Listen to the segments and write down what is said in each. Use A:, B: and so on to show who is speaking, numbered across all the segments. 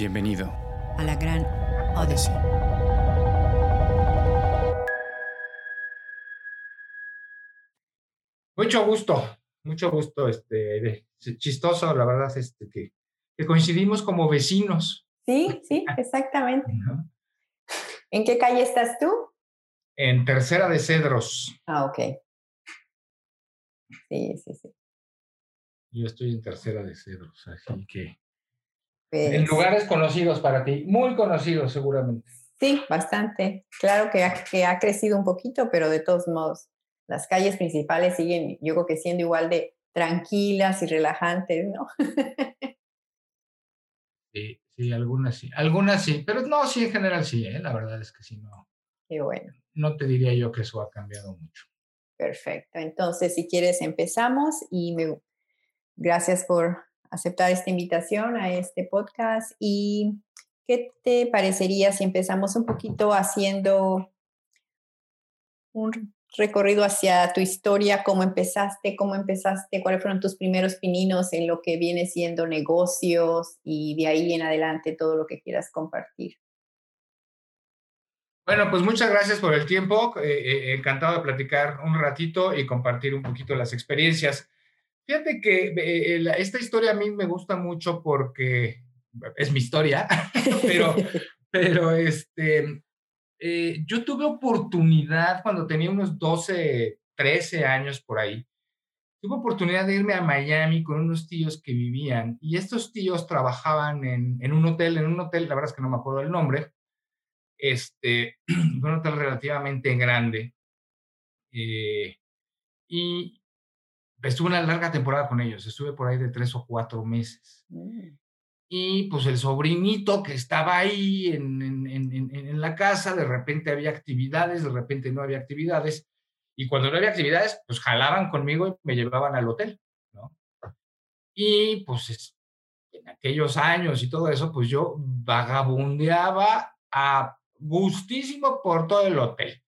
A: Bienvenido
B: a la gran Odyssey.
C: Mucho gusto, mucho gusto, este, chistoso, la verdad, este, que, que coincidimos como vecinos.
B: Sí, sí, exactamente. ¿En qué calle estás tú?
C: En Tercera de Cedros.
B: Ah, ok. Sí, sí, sí.
C: Yo estoy en Tercera de Cedros, así que... En pues lugares conocidos para ti, muy conocidos seguramente.
B: Sí, bastante. Claro que ha, que ha crecido un poquito, pero de todos modos, las calles principales siguen, yo creo que siendo igual de tranquilas y relajantes, ¿no?
C: sí, sí, algunas sí. Algunas sí, pero no, sí, en general sí, ¿eh? la verdad es que sí, no.
B: Qué bueno.
C: No te diría yo que eso ha cambiado mucho.
B: Perfecto. Entonces, si quieres, empezamos y me, gracias por aceptar esta invitación a este podcast. ¿Y qué te parecería si empezamos un poquito haciendo un recorrido hacia tu historia, cómo empezaste, cómo empezaste, cuáles fueron tus primeros pininos en lo que viene siendo negocios y de ahí en adelante todo lo que quieras compartir?
C: Bueno, pues muchas gracias por el tiempo. Eh, eh, encantado de platicar un ratito y compartir un poquito las experiencias. Fíjate que eh, esta historia a mí me gusta mucho porque es mi historia, pero, pero este, yo tuve oportunidad cuando tenía unos 12, 13 años por ahí. Tuve oportunidad de irme a Miami con unos tíos que vivían y estos tíos trabajaban en, en un hotel, en un hotel, la verdad es que no me acuerdo el nombre, este, un hotel relativamente grande. Eh, y estuve una larga temporada con ellos, estuve por ahí de tres o cuatro meses. Mm. Y pues el sobrinito que estaba ahí en, en, en, en, la casa, de repente había actividades, de repente no había actividades. Y cuando no había actividades, pues jalaban conmigo y me llevaban al hotel, ¿no? Y pues en aquellos años y todo eso, pues yo vagabundeaba a gustísimo por todo el hotel.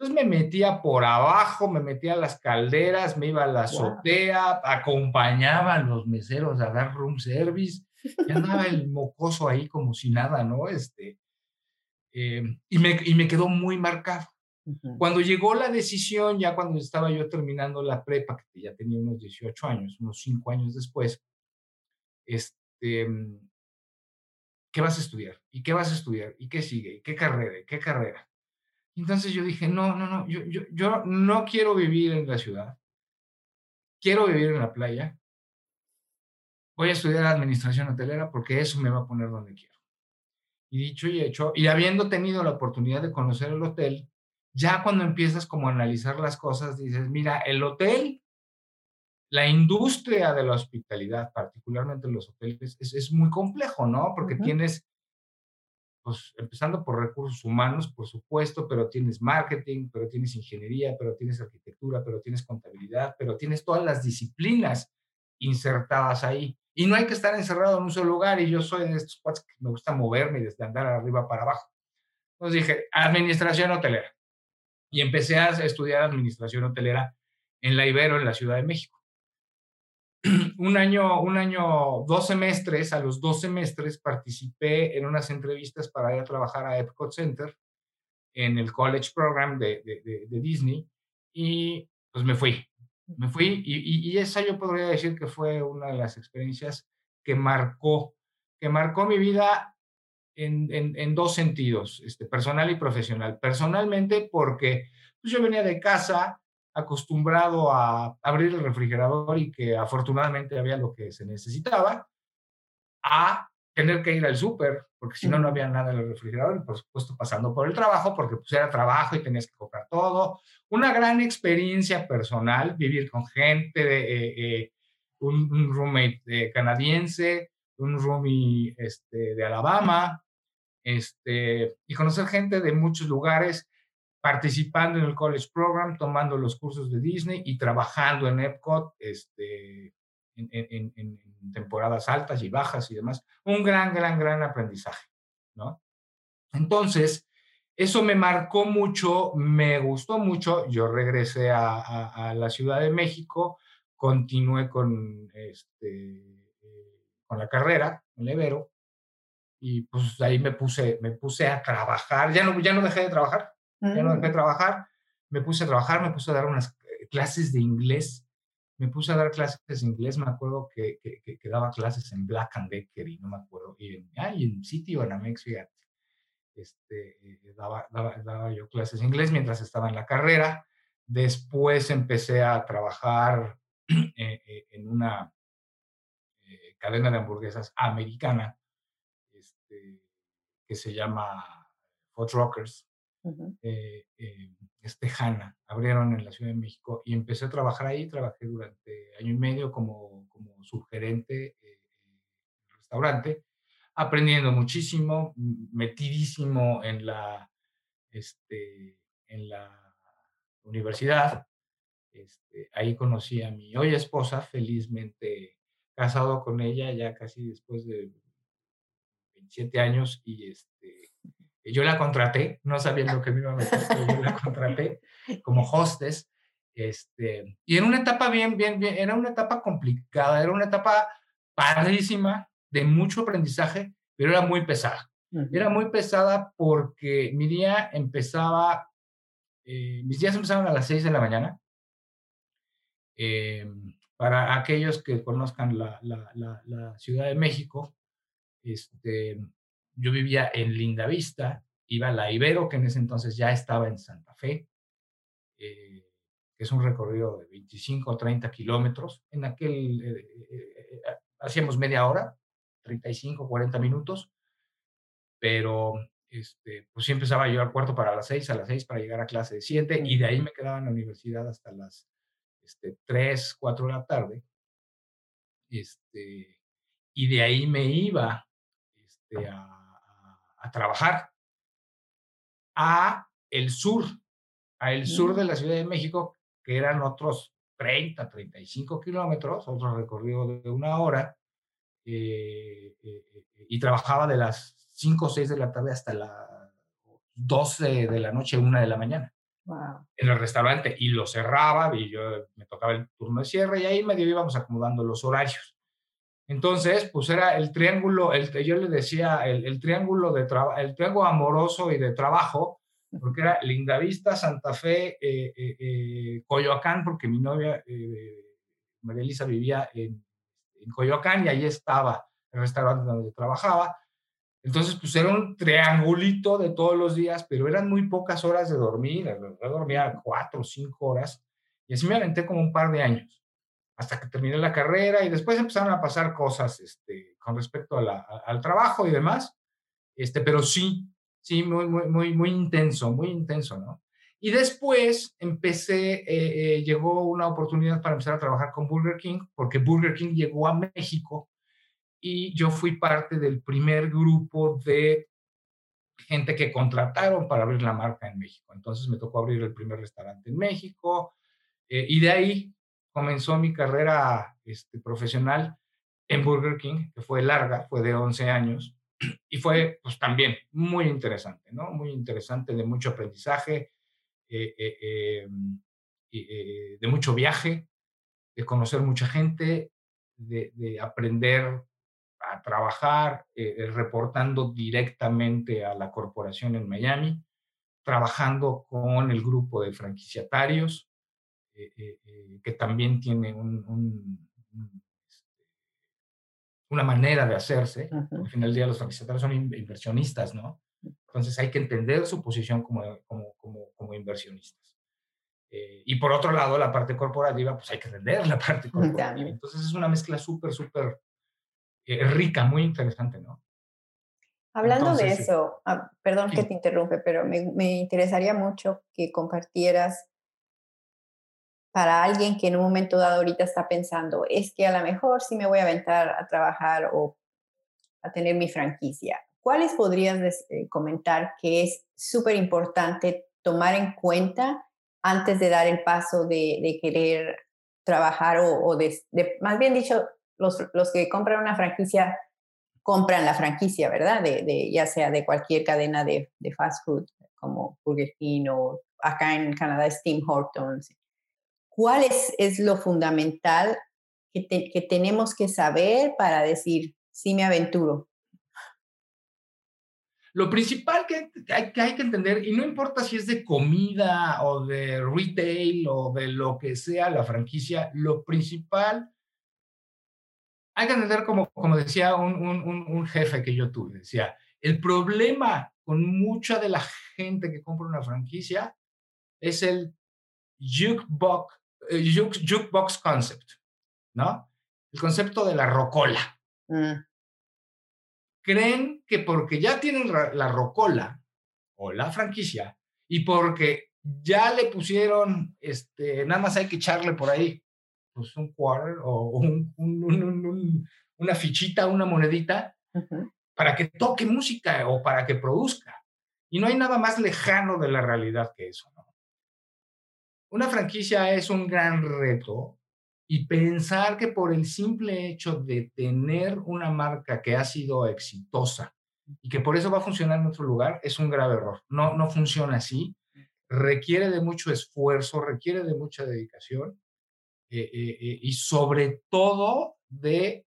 C: Entonces me metía por abajo, me metía a las calderas, me iba a la azotea, acompañaba a los meseros a dar room service, y andaba el mocoso ahí como si nada, ¿no? Este, eh, y, me, y me quedó muy marcado. Cuando llegó la decisión, ya cuando estaba yo terminando la prepa, que ya tenía unos 18 años, unos 5 años después, este, ¿qué vas a estudiar? ¿Y qué vas a estudiar? ¿Y qué sigue? ¿Y qué carrera? ¿Y qué carrera? Entonces yo dije, no, no, no, yo, yo, yo no quiero vivir en la ciudad, quiero vivir en la playa, voy a estudiar administración hotelera porque eso me va a poner donde quiero. Y dicho y hecho, y habiendo tenido la oportunidad de conocer el hotel, ya cuando empiezas como a analizar las cosas, dices, mira, el hotel la industria de la hospitalidad, particularmente los hoteles, es, muy complejo, ¿no? Porque tienes, pues, empezando por recursos humanos, por supuesto, pero tienes marketing, pero tienes ingeniería, pero tienes arquitectura, pero tienes contabilidad, pero tienes todas las disciplinas insertadas ahí. Y no hay que estar encerrado en un solo lugar, y yo soy de estos cuates que me gusta moverme desde andar arriba para abajo. Entonces dije, administración hotelera. Y empecé a estudiar administración hotelera en la Ibero, en la Ciudad de México. un año, un año, dos semestres, a los dos semestres participé en unas entrevistas para ir a trabajar a Epcot Center en el college program de, de, Disney y pues me fui, me fui y, esa yo podría decir que fue una de las experiencias que marcó, que marcó mi vida en, en, en dos sentidos, este, personal y profesional. Personalmente porque pues, yo venía de casa, acostumbrado a abrir el refrigerador y que afortunadamente había lo que se necesitaba, a tener que ir al súper, porque si no, no había nada en el refrigerador, y por supuesto pasando por el trabajo, porque pues era trabajo y tenías que comprar todo. Una gran experiencia personal, vivir con gente, de, eh, eh, un, roommate eh, canadiense, un roomie este, de Alabama, este, y conocer gente de muchos lugares participando en el college program, tomando los cursos de Disney y trabajando en Epcot este, en, en, temporadas altas y bajas y demás. Un gran, gran, gran aprendizaje, ¿no? Entonces, eso me marcó mucho, me gustó mucho. Yo regresé a, la Ciudad de México, continué con, este, con la carrera en Ibero y pues ahí me puse, me puse a trabajar, ya no, ya no dejé de trabajar, ya no dejé de mm. trabajar, me puse a trabajar, me puse a dar unas eh, clases de inglés, me puse a dar clases de inglés, me acuerdo que, que, daba clases en Black and Decker y no me acuerdo, y en, ah, en City o en Amex, fíjate, este, eh, daba, daba, daba yo clases de inglés mientras estaba en la carrera, después empecé a trabajar eh, en una cadena de hamburguesas americana este, que se llama Hot Rockers, eh, eh, es tejana, abrieron en la Ciudad de México y empecé a trabajar ahí, trabajé durante año y medio como, como subgerente eh, restaurante, aprendiendo muchísimo, metidísimo en la, este, en la universidad. Este, ahí conocí a mi hoy esposa, felizmente casado con ella ya casi después de 27 años y este, yo la contraté, no sabiendo que me iba a meter, yo la contraté como hostess. Este, y en una etapa bien, bien, bien, era una etapa complicada, era una etapa padrísima, de mucho aprendizaje, pero era muy pesada. Era muy pesada porque mi día empezaba, eh, mis días empezaban a las 6 de la mañana. Em, para aquellos que conozcan la, la, Ciudad de México, este, yo vivía en Lindavista, iba a la Ibero, que en ese entonces ya estaba en Santa Fe, eh, que es un recorrido de 25 o 30 kilómetros. En aquel, eh, eh, hacíamos media hora, 35, 40 minutos, pero este, pues sí empezaba yo al cuarto para las 6, a las 6 para llegar a clase de 7, y de ahí me quedaba en la universidad hasta las este, 3, 4 de la tarde. Este, y de ahí me iba este, a, trabajar a el sur, a el sur de mm. la Ciudad de México, que eran otros 30, 35 kilómetros, otro recorrido de una hora, eh, eh, eh, y trabajaba de las 5 o 6 de la tarde hasta las 12 de la noche, 1 de la mañana en el restaurante y lo cerraba y yo me tocaba el turno de cierre y ahí medio íbamos acomodando los horarios. Entonces, pues era el triángulo, el, yo le decía el, triángulo de el triángulo amoroso y de trabajo, porque era Lindavista, Santa Fe, eh, eh, eh, Coyoacán, porque mi novia María Elisa vivía en, en Coyoacán y ahí estaba el restaurante donde trabajaba. Entonces, pues era un triangulito de todos los días, pero eran muy pocas horas de dormir. Yo dormía cuatro o cinco horas y así me aventé como un par de años hasta que terminé la carrera y después empezaron a pasar cosas este, con respecto al trabajo y demás. Este, pero sí, sí, muy, muy, muy, muy intenso, muy intenso, ¿no? Y después empecé, eh, eh, llegó una oportunidad para empezar a trabajar con Burger King, porque Burger King llegó a México y yo fui parte del primer grupo de gente que contrataron para abrir la marca en México. Entonces me tocó abrir el primer restaurante en México eh, y de ahí comenzó mi carrera este, profesional en Burger King, que fue larga, fue de 11 años y fue pues también muy interesante, ¿no? Muy interesante, de mucho aprendizaje, eh, eh, em, de mucho viaje, de conocer mucha gente, de, de aprender a trabajar eh, eh, reportando directamente a la corporación en Miami, trabajando con el grupo de franquiciatarios, eh, que también tiene este, una manera de hacerse. Al final del día los franquiciatarios son inversionistas, ¿no? Entonces hay que entender su posición como, como, como, como inversionistas. y por otro lado, la parte corporativa, pues hay que entender la parte corporativa. Entonces es una mezcla súper, súper es rica, muy interesante, ¿no?
B: Hablando de eso, ah, perdón que te interrumpe, pero me, interesaría mucho que compartieras para alguien que en un momento dado ahorita está pensando, es que a lo mejor sí me voy a aventar a trabajar o a tener mi franquicia. ¿Cuáles podrías eh, comentar que es súper importante tomar en cuenta antes de dar el paso de, querer trabajar o, más bien dicho, los, los que compran una franquicia compran la franquicia, ¿verdad? De, ya sea de cualquier cadena de, de, fast food, como Burger King o acá en Canadá es Tim Hortons. ¿Cuál es, es lo fundamental que, que, tenemos que saber para decir, sí me aventuro?
C: Lo principal que hay, que entender, y no importa si es de comida o de retail o de lo que sea la franquicia, lo principal hay que entender, como, como decía un, un, un, jefe que yo tuve, decía, el problema con mucha de la gente que compra una franquicia es el jukebox, eh, jukebox concept, ¿no? El concepto de la rocola. Mm. Creen que porque ya tienen la rocola o la franquicia y porque ya le pusieron, este, nada más hay que echarle por ahí pues, un quarter o una fichita, una monedita, para que toque música o para que produzca. Y no hay nada más lejano de la realidad que eso. Una franquicia es un gran reto y pensar que por el simple hecho de tener una marca que ha sido exitosa y que por eso va a funcionar en otro lugar es un grave error. No, no funciona así. Requiere de mucho esfuerzo, requiere de mucha dedicación eh, eh, eh, y sobre todo de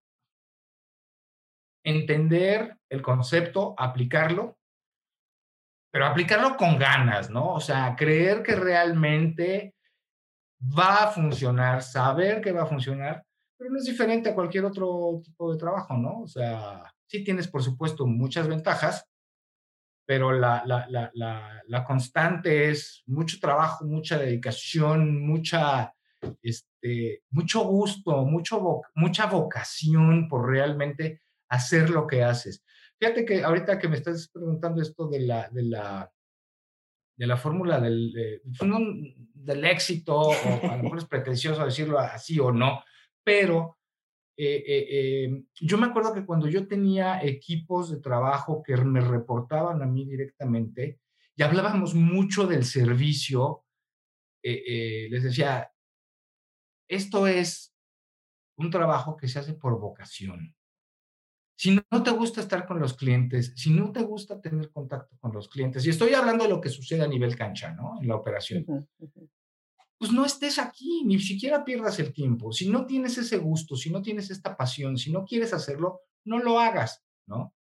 C: entender el concepto, aplicarlo, pero aplicarlo con ganas, ¿no? O sea, creer que realmente va a funcionar, saber que va a funcionar, pero no es diferente a cualquier otro tipo de trabajo, ¿no? O sea, sí tienes, por supuesto, muchas ventajas, pero la, la, la, la constante es mucho trabajo, mucha dedicación, mucha este, mucho gusto, mucho mucha vocación por realmente hacer lo que haces. Fíjate que ahorita que me estás preguntando esto de la, de la, de la fórmula del, pues del éxito, o a lo mejor es pretencioso decirlo así o no, pero eh, eh, em, yo me acuerdo que cuando yo tenía equipos de trabajo que me reportaban a mí directamente y hablábamos mucho del servicio, eh, les decía, esto es un trabajo que se hace por vocación. Si no te gusta estar con los clientes, si no te gusta tener contacto con los clientes, y estoy hablando de lo que sucede a nivel cancha, ¿no? En la operación, pues no estés aquí, ni siquiera pierdas el tiempo. Si no tienes ese gusto, si no tienes esta pasión, si no quieres hacerlo, no lo hagas, ¿no?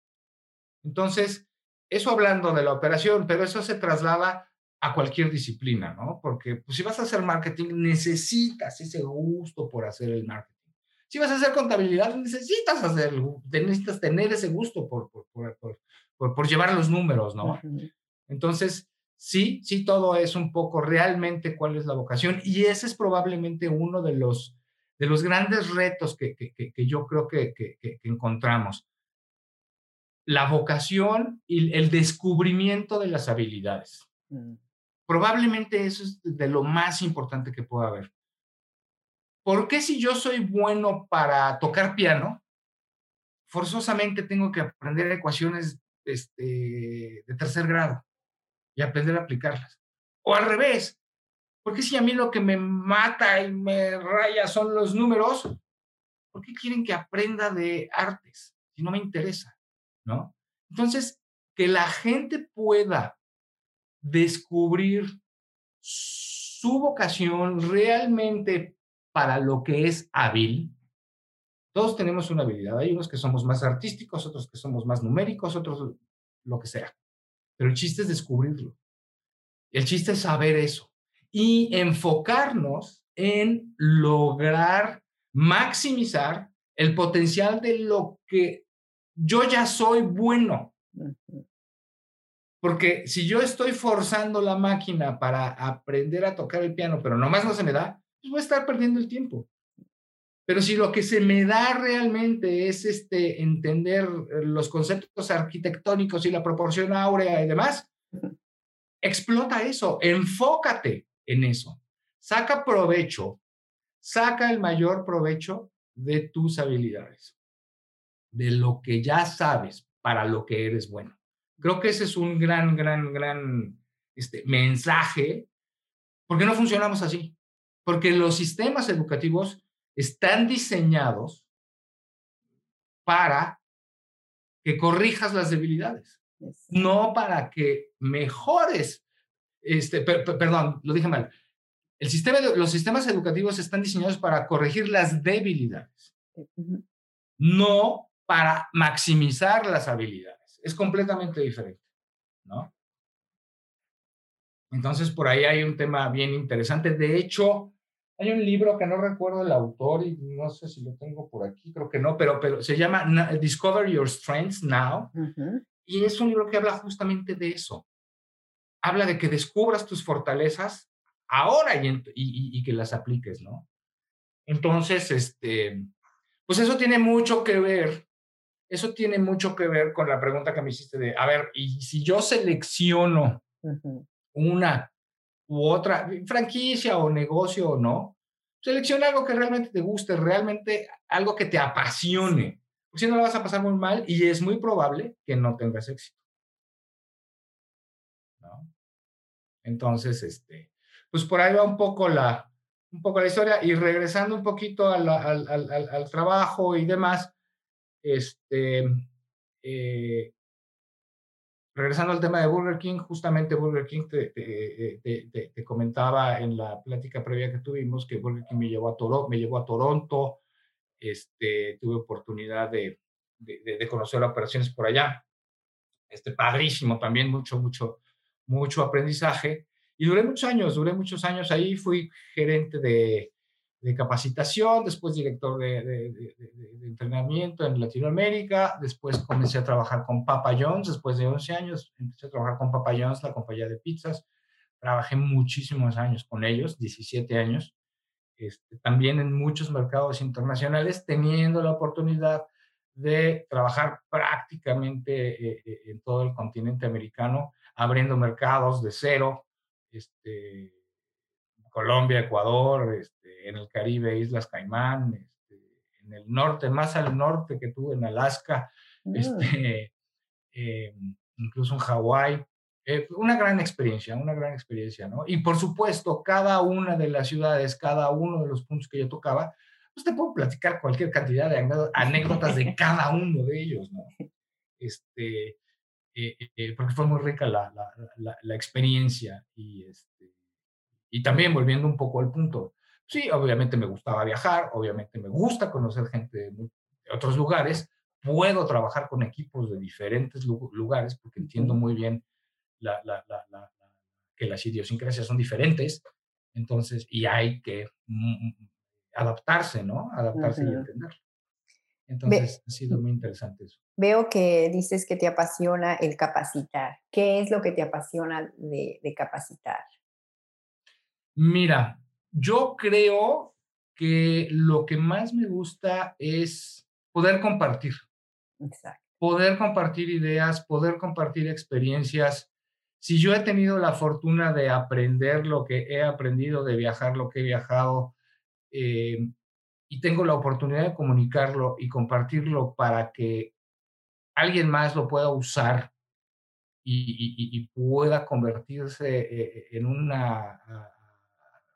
C: Entonces, eso hablando de la operación, pero eso se traslada a cualquier disciplina, ¿no? Porque pues, si vas a hacer marketing, necesitas ese gusto por hacer el marketing. Si vas a hacer contabilidad, necesitas hacerlo, necesitas tener ese gusto por, por, por, por llevar los números, ¿no? Entonces, sí, sí, todo es un poco realmente cuál es la vocación y ese es probablemente uno de los, de los grandes retos que, que, que, yo creo que, que encontramos. La vocación y el descubrimiento de las habilidades. Mm. Probablemente eso es de lo más importante que pueda haber. ¿Por qué si yo soy bueno para tocar piano, forzosamente tengo que aprender ecuaciones este, de tercer grado y aprender a aplicarlas? O al revés, ¿por qué si a mí lo que me mata y me raya son los números? ¿Por qué quieren que aprenda de artes si no me interesa? ¿No? Entonces, que la gente pueda descubrir su vocación realmente para lo que es hábil. Todos tenemos una habilidad. Hay unos que somos más artísticos, otros que somos más numéricos, otros lo que sea. Pero el chiste es descubrirlo. El chiste es saber eso y enfocarnos en lograr maximizar el potencial de lo que yo ya soy bueno. Porque si yo estoy forzando la máquina para aprender a tocar el piano, pero nomás no se me da, pues voy a estar perdiendo el tiempo. Pero si lo que se me da realmente es este, entender los conceptos arquitectónicos y la proporción áurea y demás, explota eso, enfócate en eso, saca provecho, saca el mayor provecho de tus habilidades, de lo que ya sabes para lo que eres bueno. Creo que ese es un gran, gran, gran este, mensaje, porque no funcionamos así, porque los sistemas educativos están diseñados para que corrijas las debilidades, no para que mejores, este, perdón, lo dije mal. El sistema los sistemas educativos están diseñados para corregir las debilidades, no para maximizar las habilidades es completamente diferente. ¿no? Entonces, por ahí hay un tema bien interesante. De hecho, hay un libro que no recuerdo el autor y no sé si lo tengo por aquí, creo que no, pero, pero se llama Discover Your Strengths Now. Y es un libro que habla justamente de eso. Habla de que descubras tus fortalezas ahora y, y, que las apliques, ¿no? Entonces, este, pues eso tiene mucho que ver, eso tiene mucho que ver con la pregunta que me hiciste de, a ver, y si yo selecciono una u otra franquicia o negocio o no, selecciona algo que realmente te guste, realmente algo que te apasione, si no la vas a pasar muy mal y es muy probable que no tengas éxito. Entonces, este, pues por ahí va un poco la, un poco la historia y regresando un poquito al, al, al, al trabajo y demás, este, eh, regresando al tema de Burger King, justamente Burger King te, te, te, comentaba en la plática previa que tuvimos que Burger King me llevó a, Toro, me llevó a Toronto, este, tuve oportunidad de, de, conocer operaciones por allá. Este, padrísimo también, mucho, mucho, mucho aprendizaje. Y duré muchos años, duré muchos años ahí, fui gerente de, de capacitación, después director de, de, entrenamiento en Latinoamérica, después comencé a trabajar con Papa John's, después de 11 años empecé a trabajar con Papa John's, la compañía de pizzas, trabajé muchísimos años con ellos, 17 años, este, también en muchos mercados internacionales, teniendo la oportunidad de trabajar prácticamente eh, eh, en todo el continente americano, abriendo mercados de cero, este, Colombia, Ecuador, este, en el Caribe, Islas Caimán, este, en el norte, más al norte que tú, en Alaska, mm. este, eh, incluso en Hawái. Eh, una gran experiencia, una gran experiencia, ¿no? Y por supuesto, cada una de las ciudades, cada uno de los puntos que yo tocaba, pues te puedo platicar cualquier cantidad de anécdotas de cada uno de ellos, ¿no? Este, eh, porque fue muy rica la, la, la experiencia y, este, y también volviendo un poco al punto, sí, obviamente me gustaba viajar, obviamente me gusta conocer gente de, otros lugares, puedo trabajar con equipos de diferentes lugares porque entiendo muy bien la, la, la, que las idiosincrasias son diferentes, entonces, y hay que mm, mm, adaptarse, ¿no? Adaptarse y entender. Entonces, ha sido muy interesante eso.
B: Veo que dices que te apasiona el capacitar. ¿Qué es lo que te apasiona de, de capacitar?
C: Mira, yo creo que lo que más me gusta es poder compartir. Exacto. Poder compartir ideas, poder compartir experiencias. Si yo he tenido la fortuna de aprender lo que he aprendido, de viajar lo que he viajado, eh, y tengo la oportunidad de comunicarlo y compartirlo para que alguien más lo pueda usar y, pueda convertirse eh, en una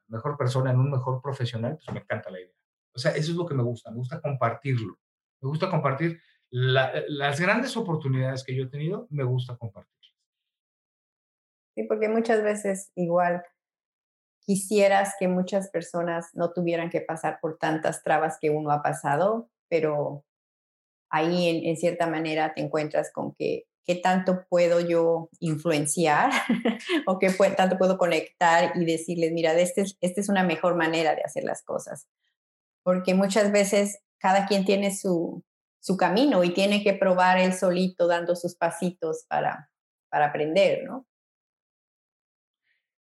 C: mejor persona, en un mejor profesional, pues me encanta la idea. O sea, eso es lo que me gusta, me gusta compartirlo. Me gusta compartir las grandes oportunidades que yo he tenido, me gusta compartirlas.
B: Sí, porque muchas veces igual quisieras que muchas personas no tuvieran que pasar por tantas trabas que uno ha pasado, pero ahí en cierta manera te encuentras con que qué tanto puedo yo influenciar o qué tanto puedo conectar y decirles, mira, esta es, este es una mejor manera de hacer las cosas. Porque muchas veces cada quien tiene su, su camino y tiene que probar él solito dando sus pasitos para, para aprender, ¿no?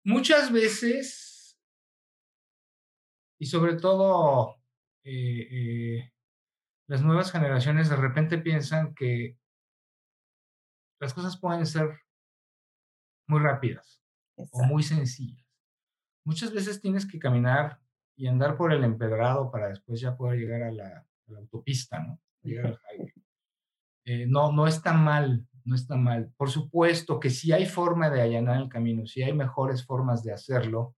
C: Muchas veces, y sobre todo eh, eh, las nuevas generaciones de repente piensan que las cosas pueden ser muy rápidas o muy sencillas. Muchas veces tienes que caminar y andar por el empedrado para después ya poder llegar a la, autopista, ¿no? Eh, no, no está mal, no está mal. Por supuesto que si hay forma de allanar el camino, si hay mejores formas de hacerlo,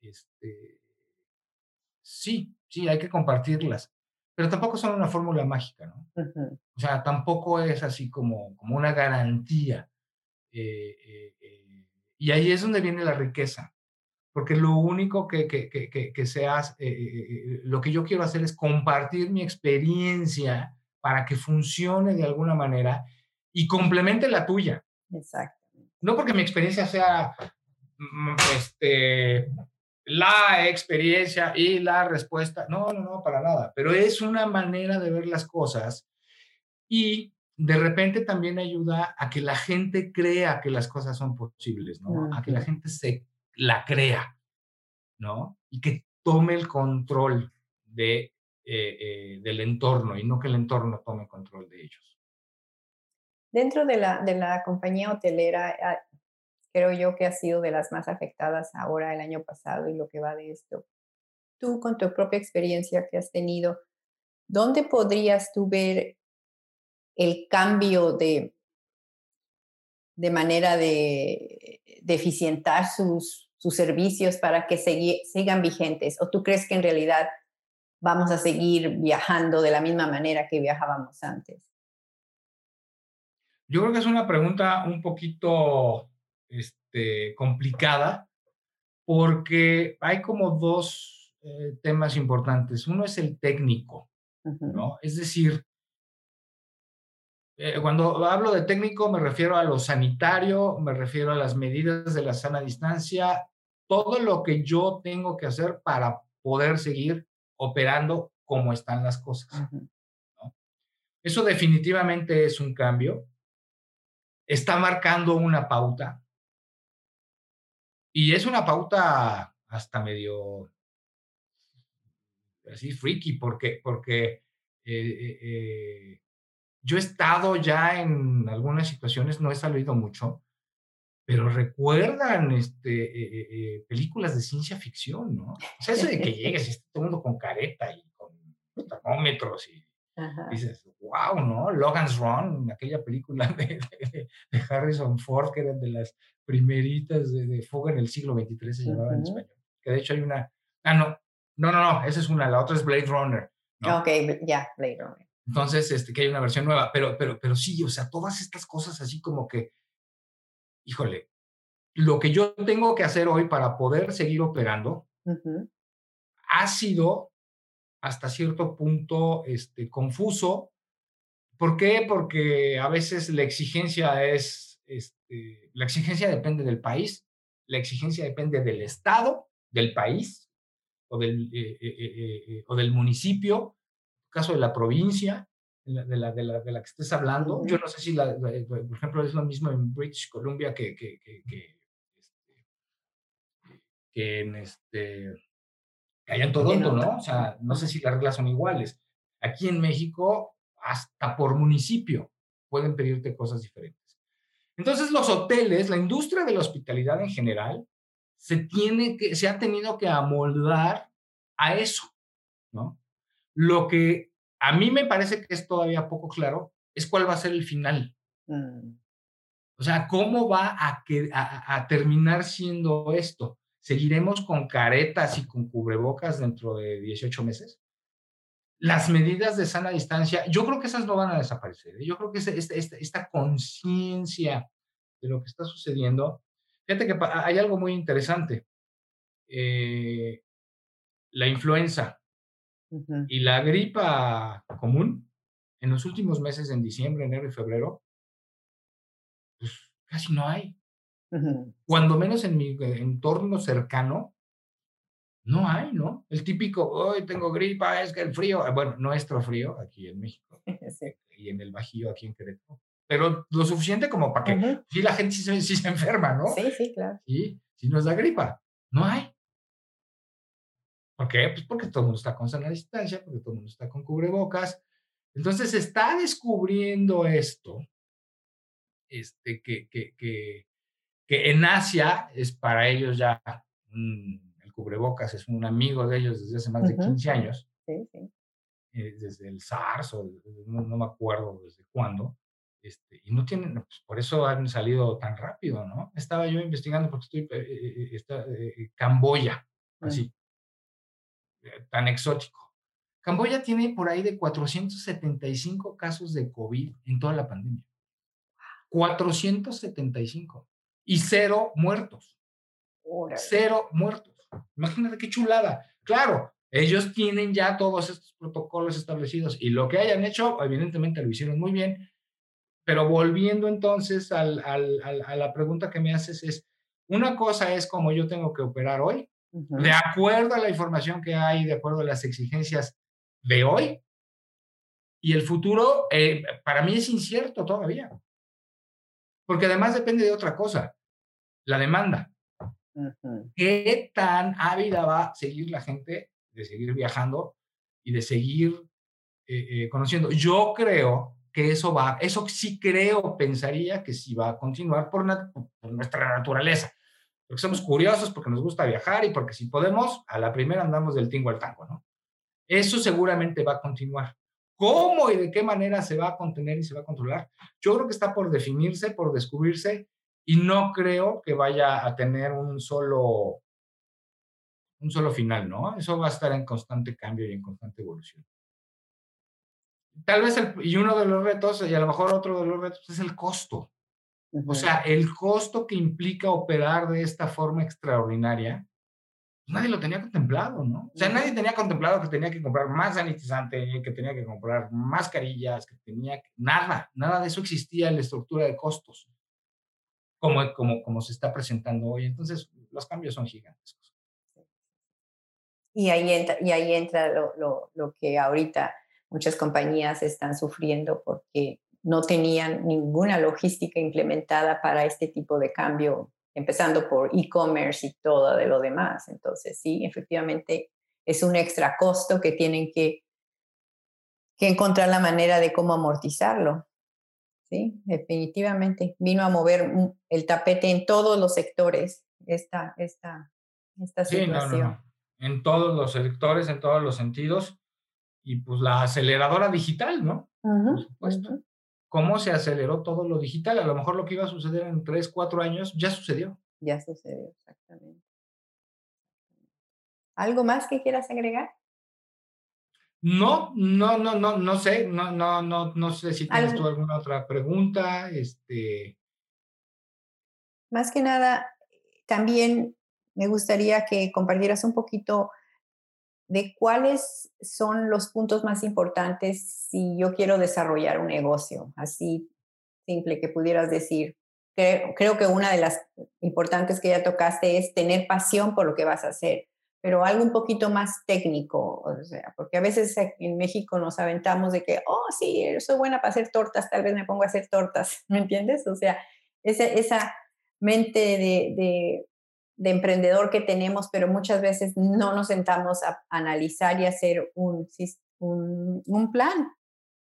C: este, sí, sí, hay que compartirlas pero tampoco son una fórmula mágica, ¿no? O sea, tampoco es así como, como una garantía. Eh, eh, eh, y ahí es donde viene la riqueza, porque lo único que, que, que, que seas, lo que yo quiero hacer es compartir mi experiencia para que funcione de alguna manera y complemente la tuya.
B: Exactamente.
C: no porque mi experiencia sea mm, este, la experiencia y la respuesta, no, no, no, para nada, pero es una manera de ver las cosas y de repente también ayuda a que la gente crea que las cosas son posibles, ¿no? A que la gente se la crea, ¿no? Y que tome el control de, eh, eh, del entorno y no que el entorno tome control de ellos.
B: Dentro de la, de la compañía hotelera, ah, creo yo que ha sido de las más afectadas ahora el año pasado y lo que va de esto. Tú con tu propia experiencia que has tenido, ¿dónde podrías tú ver el cambio de, de manera de, de eficientar sus, sus servicios para que sigan vigentes? ¿O tú crees que en realidad vamos a seguir viajando de la misma manera que viajábamos antes?
C: Yo creo que es una pregunta un poquito este, complicada porque hay como dos eh, temas importantes. Uno es el técnico, ¿no? Es decir, eh, cuando hablo de técnico me refiero a lo sanitario, me refiero a las medidas de la sana distancia, todo lo que yo tengo que hacer para poder seguir operando como están las cosas. Eso definitivamente es un cambio. Está marcando una pauta. Y es una pauta hasta medio así freaky, porque, porque eh, eh, yo he estado ya en algunas situaciones, no he salido mucho, pero recuerdan este, eh, eh, eh, películas de ciencia ficción, ¿no? O sea, eso de que llegues y esté todo el mundo con careta y con termómetros y dices, wow, ¿no? Logan's Run, aquella película de, Harrison Ford, que eran de las primeritas de, Fuga en el siglo XXIII, se llamaba en español. Que de hecho hay una. Ah, no, no, no, no, esa es una, la otra es Blade Runner.
B: Ok, ya, Blade Runner.
C: Entonces, este, que hay una versión nueva, pero, pero, pero sí, o sea, todas estas cosas así como que, híjole, lo que yo tengo que hacer hoy para poder seguir operando ha sido hasta cierto punto este, confuso. ¿Por qué? Porque a veces la exigencia es, este, la exigencia depende del país, la exigencia depende del estado, del país o del, eh, eh, eh, o del municipio, caso de la provincia de la, de la, de la que estés hablando. Yo no sé si, la, por ejemplo, es lo mismo en British Columbia que, que, que, que, este, en este, allá en Toronto, ¿no? O sea, no sé si las reglas son iguales. Aquí en México, hasta por municipio, pueden pedirte cosas diferentes. Entonces, los hoteles, la industria de la hospitalidad en general, se, tiene que, se ha tenido que amoldar a eso, ¿no? Lo que a mí me parece que es todavía poco claro es cuál va a ser el final. Mm. O sea, ¿cómo va a, que, a, terminar siendo esto? ¿Seguiremos con caretas y con cubrebocas dentro de 18 meses? Las medidas de sana distancia, yo creo que esas no van a desaparecer. ¿eh? Yo creo que esta, esta, conciencia de lo que está sucediendo, fíjate que hay algo muy interesante. Eh, la influenza, y la gripa común, en los últimos meses, en diciembre, enero y febrero, pues casi no hay. Cuando menos en mi entorno cercano, no hay, ¿no? El típico, hoy tengo gripa, es que el frío, bueno, nuestro frío aquí en México y en el Bajío aquí en Querétaro, pero lo suficiente como para que si la gente sí se, se, enferma, ¿no?
B: Sí, sí, claro.
C: Y si nos da gripa, no hay. ¿Por qué? Pues porque todo el mundo está con sana distancia, porque todo el mundo está con cubrebocas. Entonces se está descubriendo esto, este, que, que, que, que en Asia es para ellos ya el cubrebocas es un amigo de ellos desde hace más de 15 años. Sí, sí. Eh, desde el SARS o no, me acuerdo desde cuándo. Este, y no tienen, pues por eso han salido tan rápido, ¿no? Estaba yo investigando porque estoy, eh, eh, está, Camboya, así, eh, tan exótico. Camboya tiene por ahí de 475 casos de COVID en toda la pandemia. 475. Y cero muertos. Cero muertos. Imagínate qué chulada. Claro, ellos tienen ya todos estos protocolos establecidos y lo que hayan hecho, evidentemente lo hicieron muy bien, pero volviendo entonces al, a la pregunta que me haces es, una cosa es como yo tengo que operar hoy, de acuerdo a la información que hay, de acuerdo a las exigencias de hoy, y el futuro eh, para mí es incierto todavía, porque además depende de otra cosa, la demanda. ¿Qué tan ávida va a seguir la gente de seguir viajando y de seguir eh, eh, conociendo? Yo creo que eso va, eso sí creo, pensaría que sí va a continuar por, nuestra naturaleza. Porque somos curiosos, porque nos gusta viajar y porque si podemos, a la primera andamos del tingo al tango, ¿no? Eso seguramente va a continuar. ¿Cómo y de qué manera se va a contener y se va a controlar? Yo creo que está por definirse, por descubrirse y no creo que vaya a tener un solo, un solo final, ¿no? Eso va a estar en constante cambio y en constante evolución. Tal vez, el, y uno de los retos, y a lo mejor otro de los retos, es el costo. O sea, el costo que implica operar de esta forma extraordinaria, nadie lo tenía contemplado, ¿no? O sea, nadie tenía contemplado que tenía que comprar más sanitizante, que tenía que comprar mascarillas, que tenía que, nada, nada de eso existía en la estructura de costos, como, como, como se está presentando hoy. Entonces, los cambios son gigantescos.
B: Y ahí entra, y ahí entra lo, lo, lo que ahorita muchas compañías están sufriendo porque no tenían ninguna logística implementada para este tipo de cambio, empezando por e-commerce y todo de lo demás. Entonces, sí, efectivamente es un extra costo que tienen que, que encontrar la manera de cómo amortizarlo. Sí, definitivamente. Vino a mover el tapete en todos los sectores esta, esta, esta situación.
C: En todos los sectores, en todos los sentidos y pues la aceleradora digital, ¿no? Por supuesto. ¿Cómo se aceleró todo lo digital? A lo mejor lo que iba a suceder en tres, cuatro años ya sucedió.
B: Ya sucedió, exactamente. ¿Algo más que quieras agregar?
C: No, no, no, no, no sé, no, no, no, no sé si tienes tú alguna otra pregunta. Este.
B: Más que nada, también me gustaría que compartieras un poquito de cuáles son los puntos más importantes si yo quiero desarrollar un negocio, así simple que pudieras decir. Creo, que una de las importantes que ya tocaste es tener pasión por lo que vas a hacer, pero algo un poquito más técnico, o sea, porque a veces en México nos aventamos de que, oh, sí, soy buena para hacer tortas, tal vez me pongo a hacer tortas, ¿me entiendes? O sea, esa, esa mente de de emprendedor que tenemos, pero muchas veces no nos sentamos a analizar y hacer un, un, plan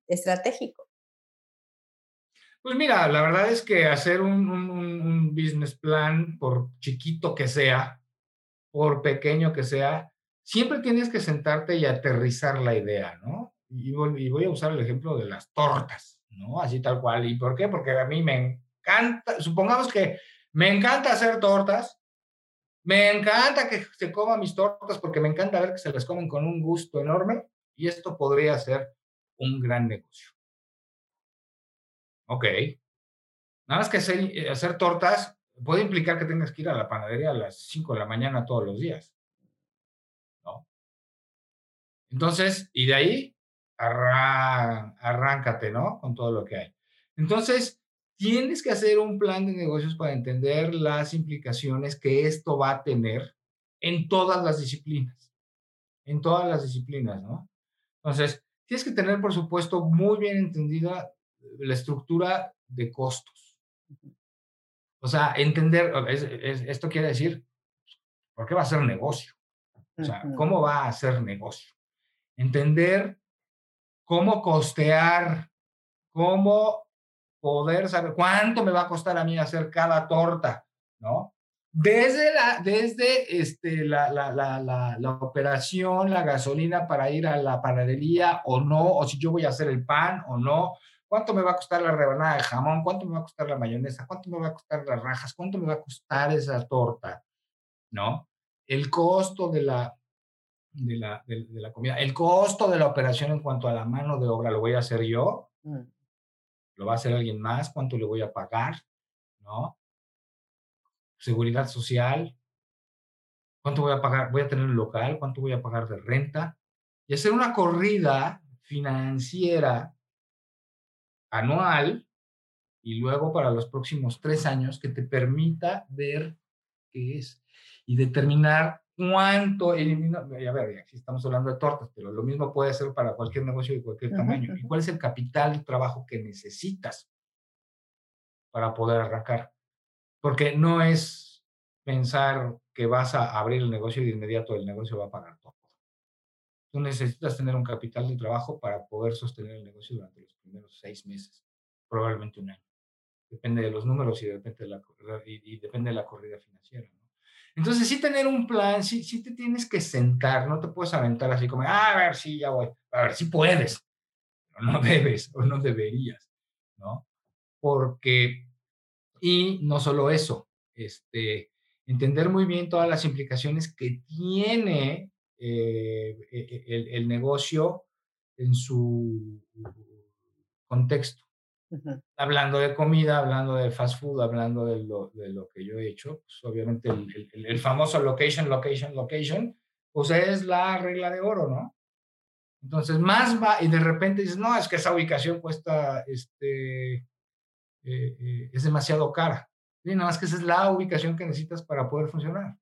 B: estratégico.
C: Pues mira, la verdad es que hacer un, un, business plan, por chiquito que sea, por pequeño que sea, siempre tienes que sentarte y aterrizar la idea, ¿no? Y, voy a usar el ejemplo de las tortas, ¿no? Así tal cual. ¿Y por qué? Porque a mí me encanta, supongamos que me encanta hacer tortas, me encanta que se coman mis tortas porque me encanta ver que se las comen con un gusto enorme y esto podría ser un gran negocio. Ok. Nada más que hacer, hacer tortas puede implicar que tengas que ir a la panadería a las 5 de la mañana todos los días. ¿No? Entonces, y de ahí, arráncate, ¿no? Con todo lo que hay. Entonces, tienes que hacer un plan de negocios para entender las implicaciones que esto va a tener en todas las disciplinas, en todas las disciplinas, ¿no? Entonces, tienes que tener, por supuesto, muy bien entendida la estructura de costos. O sea, entender, esto quiere decir, ¿por qué va a ser negocio? O sea, ¿cómo va a ser negocio? Entender cómo costear, cómo poder saber cuánto me va a costar a mí hacer cada torta, ¿no? Desde, la, desde este, la, la, la, la, operación, la gasolina para ir a la panadería o no, o si yo voy a hacer el pan o no, cuánto me va a costar la rebanada de jamón, cuánto me va a costar la mayonesa, cuánto me va a costar las rajas, cuánto me va a costar esa torta, ¿no? El costo de la, de la, de, la comida, el costo de la operación en cuanto a la mano de obra, ¿lo voy a hacer yo? Mm. ¿Lo va a hacer alguien más? ¿Cuánto le voy a pagar? ¿No? Seguridad social. ¿Cuánto voy a pagar? ¿Voy a tener un local? ¿Cuánto voy a pagar de renta? Y hacer una corrida financiera anual y luego para los próximos tres años que te permita ver qué es y determinar cuánto elimina. A ver, aquí estamos hablando de tortas, pero lo mismo puede ser para cualquier negocio de cualquier tamaño. ¿Y cuál es el capital de trabajo que necesitas para poder arrancar? Porque no es pensar que vas a abrir el negocio y de inmediato el negocio va a pagar todo. Tú necesitas tener un capital de trabajo para poder sostener el negocio durante los primeros seis meses, probablemente un año. Depende de los números y depende de la, y, depende de la corrida financiera. Entonces, sí tener un plan, sí, sí te tienes que sentar, no te puedes aventar así como, ah, a ver, sí, ya voy, a ver, si puedes, pero no debes o no deberías, ¿no? Porque, y no solo eso, este, entender muy bien todas las implicaciones que tiene eh, e, e, el, el, negocio en su contexto. Hablando de comida, hablando de fast food, hablando de lo, de lo que yo he hecho, pues obviamente el, el, el, famoso location, location, location, pues es la regla de oro, ¿no? Entonces, más va, y de repente dices, no, es que esa ubicación cuesta, este, eh, eh, es demasiado cara. Y nada más que esa es la ubicación que necesitas para poder funcionar.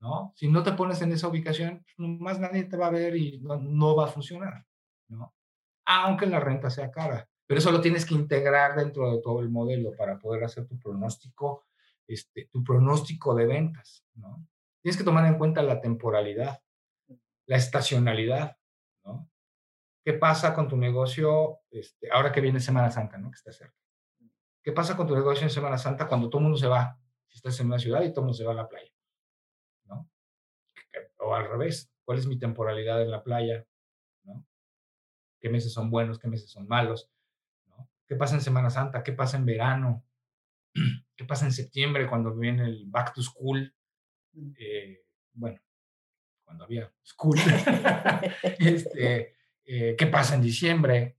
C: ¿No? Si no te pones en esa ubicación, pues, más nadie te va a ver y no, no, va a funcionar, ¿no? Aunque la renta sea cara. Pero eso lo tienes que integrar dentro de todo el modelo para poder hacer tu pronóstico, este, tu pronóstico de ventas, ¿no? Tienes que tomar en cuenta la temporalidad, la estacionalidad, ¿no? ¿Qué pasa con tu negocio este, ahora que viene Semana Santa, ¿no? Que está cerca. ¿Qué pasa con tu negocio en Semana Santa cuando todo el mundo se va? Si estás en una ciudad y todo el mundo se va a la playa o al revés, cuál es mi temporalidad en la playa, ¿no? ¿Qué meses son buenos, qué meses son malos? ¿no? ¿Qué pasa en Semana Santa? ¿Qué pasa en verano? ¿Qué pasa en septiembre cuando viene el back to school? Mm. Eh, bueno, cuando había school. este, eh, ¿Qué pasa en diciembre?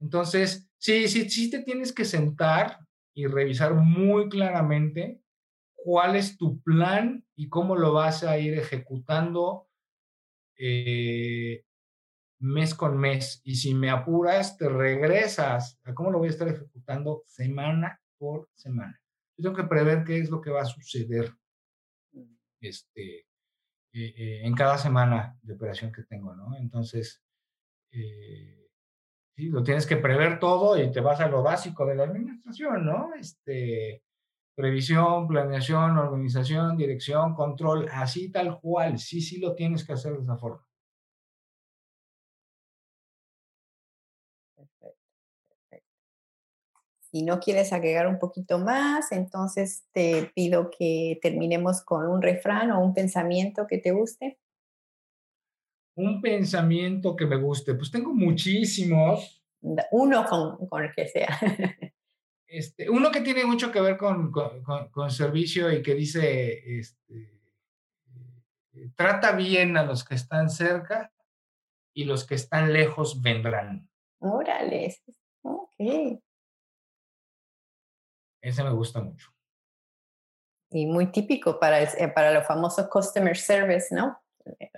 C: Entonces, sí, sí, sí te tienes que sentar y revisar muy claramente cuál es tu plan y cómo lo vas a ir ejecutando eh, mes con mes. Y si me apuras, te regresas a cómo lo voy a estar ejecutando semana por semana. Yo tengo que prever qué es lo que va a suceder este, eh, eh, en cada semana de operación que tengo, ¿no? Entonces, sí, lo tienes que prever todo y te vas a lo básico de la administración, ¿no? Este, Previsión, planeación, organización, dirección, control, así tal cual. Sí, sí lo tienes que hacer de esa forma.
B: Perfecto. Si no quieres agregar un poquito más, entonces te pido que terminemos con un refrán o un pensamiento que te guste.
C: Un pensamiento que me guste. Pues tengo muchísimos.
B: Uno con, con el que sea.
C: Este, uno que tiene mucho que ver con, con, servicio y que dice, este, eh, trata bien a los que están cerca y los que están lejos vendrán.
B: Órale, ok.
C: Ese me gusta mucho.
B: Y muy típico para, eh, para los famosos customer service, ¿no?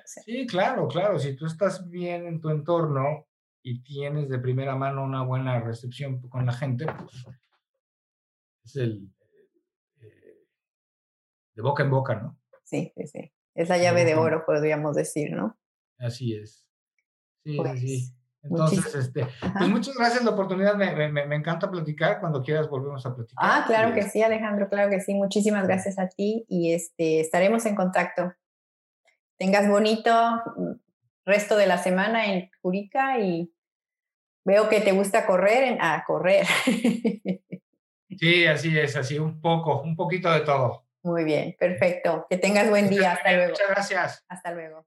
C: Sí, claro, claro. Si tú estás bien en tu entorno y tienes de primera mano una buena recepción con la gente, pues es el eh, de boca en boca, ¿no?
B: Sí, sí, sí. Es la llave de, oro, podríamos decir, ¿no?
C: Así es. Sí, pues, sí. Entonces, este, pues muchas gracias la oportunidad, me, me, me, encanta platicar, cuando quieras volvemos a platicar.
B: Ah, claro que sí, Alejandro, claro que sí, muchísimas gracias a ti y este, estaremos en contacto. Tengas bonito mm, resto de la semana en Curica y veo que te gusta correr, en, a correr.
C: Sí, así es, así un poco, un poquito de todo.
B: Muy bien, perfecto. Que tengas buen día. Hasta luego.
C: Muchas gracias.
B: Hasta luego.